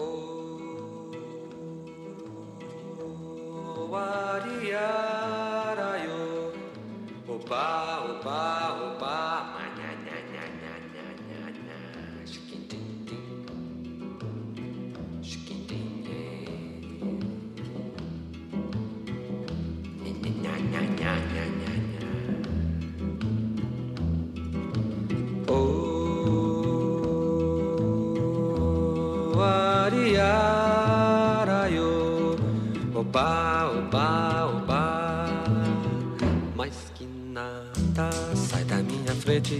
Oh.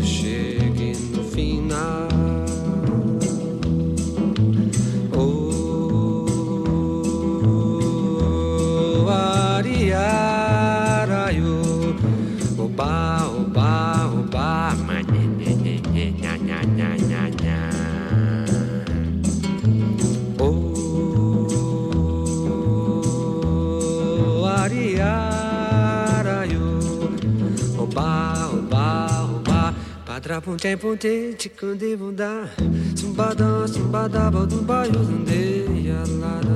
chega no final. pra ponte em Trapuntem punte tikundibunda Sumbadam sumbadaba do bairro zandeia lara